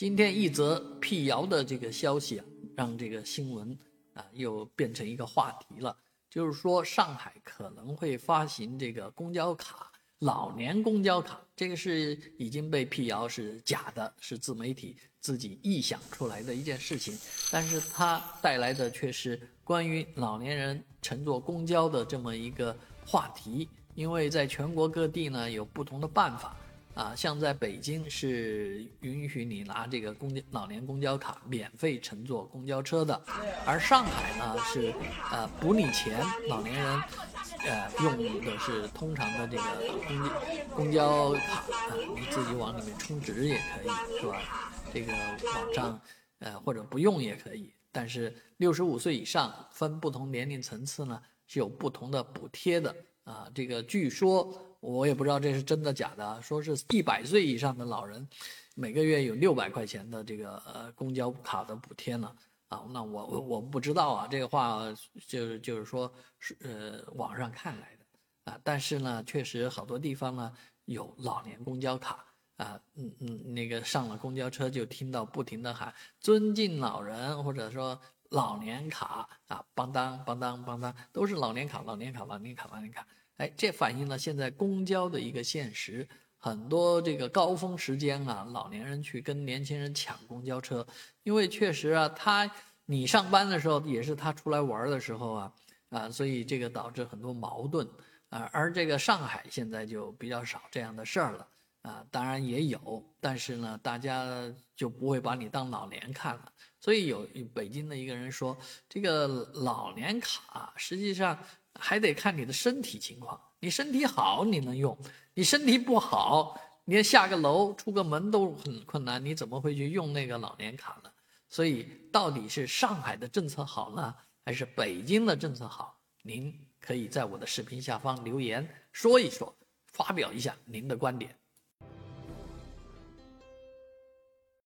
今天一则辟谣的这个消息啊，让这个新闻啊又变成一个话题了。就是说，上海可能会发行这个公交卡，老年公交卡，这个是已经被辟谣是假的，是自媒体自己臆想出来的一件事情。但是它带来的却是关于老年人乘坐公交的这么一个话题，因为在全国各地呢有不同的办法。啊，像在北京是允许你拿这个公交老年公交卡免费乘坐公交车的，而上海呢是，呃，补你钱，老年人，呃，用的是通常的这个公交公交卡啊，你自己往里面充值也可以，是吧？这个网上，呃，或者不用也可以。但是六十五岁以上分不同年龄层次呢，是有不同的补贴的啊。这个据说。我也不知道这是真的假的，说是一百岁以上的老人，每个月有六百块钱的这个呃公交卡的补贴呢。啊，那我我我不知道啊，这个话就是就是说是呃网上看来的啊，但是呢，确实好多地方呢有老年公交卡啊，嗯嗯，那个上了公交车就听到不停的喊尊敬老人，或者说老年卡啊，邦当邦当邦当，都是老年卡老年卡老年卡老年卡。哎，这反映了现在公交的一个现实，很多这个高峰时间啊，老年人去跟年轻人抢公交车，因为确实啊，他你上班的时候也是他出来玩的时候啊，啊，所以这个导致很多矛盾啊。而这个上海现在就比较少这样的事儿了啊，当然也有，但是呢，大家就不会把你当老年看了。所以有北京的一个人说，这个老年卡实际上。还得看你的身体情况，你身体好你能用，你身体不好，连下个楼出个门都很困难，你怎么会去用那个老年卡呢？所以到底是上海的政策好呢，还是北京的政策好？您可以在我的视频下方留言说一说，发表一下您的观点。